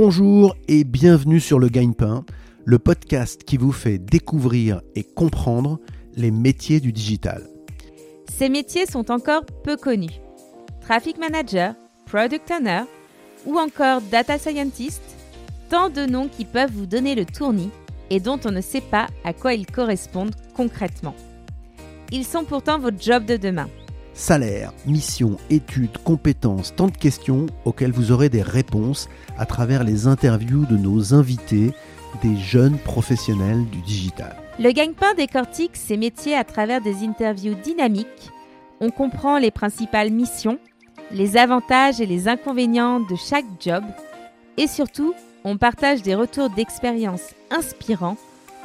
Bonjour et bienvenue sur le Gagne-Pain, le podcast qui vous fait découvrir et comprendre les métiers du digital. Ces métiers sont encore peu connus. Traffic Manager, Product Owner ou encore Data Scientist, tant de noms qui peuvent vous donner le tournis et dont on ne sait pas à quoi ils correspondent concrètement. Ils sont pourtant votre job de demain. Salaire, mission, études, compétences, tant de questions auxquelles vous aurez des réponses à travers les interviews de nos invités, des jeunes professionnels du digital. Le gagne-pain décortique ces métiers à travers des interviews dynamiques. On comprend les principales missions, les avantages et les inconvénients de chaque job et surtout, on partage des retours d'expérience inspirants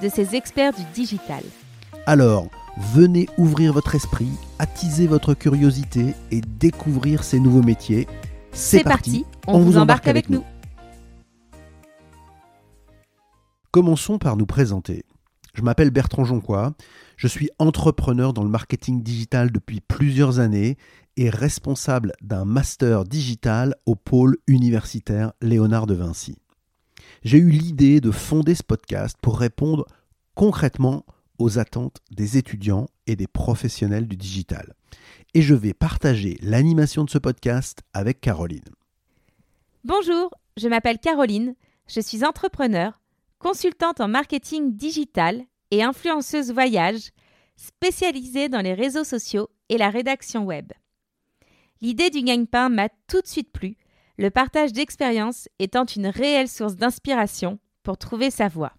de ces experts du digital. Alors, venez ouvrir votre esprit, attiser votre curiosité et découvrir ces nouveaux métiers. C'est parti, on, vous embarque avec nous. Commençons par nous présenter. Je m'appelle Bertrand Jonquois, je suis entrepreneur dans le marketing digital depuis plusieurs années et responsable d'un master digital au pôle universitaire Léonard de Vinci. J'ai eu l'idée de fonder ce podcast pour répondre concrètement aux attentes des étudiants et des professionnels du digital. Et je vais partager l'animation de ce podcast avec Caroline. Bonjour, je m'appelle Caroline, je suis entrepreneur, consultante en marketing digital et influenceuse voyage, spécialisée dans les réseaux sociaux et la rédaction web. L'idée du gagne-pain m'a tout de suite plu, le partage d'expériences étant une réelle source d'inspiration pour trouver sa voie.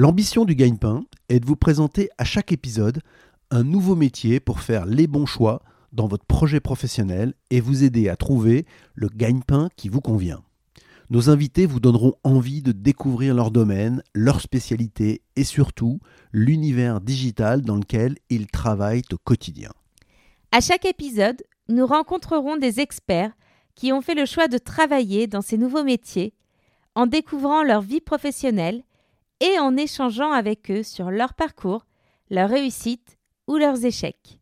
L'ambition du gagne-pain est de vous présenter à chaque épisode un nouveau métier pour faire les bons choix dans votre projet professionnel et vous aider à trouver le gagne-pain qui vous convient. Nos invités vous donneront envie de découvrir leur domaine, leur spécialité et surtout l'univers digital dans lequel ils travaillent au quotidien. À chaque épisode, nous rencontrerons des experts qui ont fait le choix de travailler dans ces nouveaux métiers en découvrant leur vie professionnelle et en échangeant avec eux sur leur parcours, leurs réussites ou leurs échecs,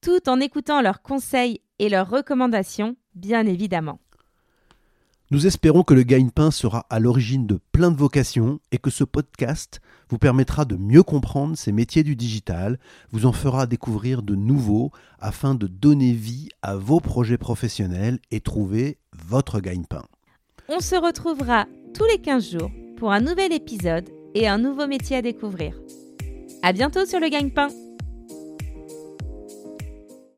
tout en écoutant leurs conseils et leurs recommandations, bien évidemment. Nous espérons que le gagne-pain sera à l'origine de plein de vocations et que ce podcast vous permettra de mieux comprendre ces métiers du digital, vous en fera découvrir de nouveaux afin de donner vie à vos projets professionnels et trouver votre gagne-pain. On se retrouvera tous les 15 jours pour un nouvel épisode et un nouveau métier à découvrir. À bientôt sur le gagne-pain!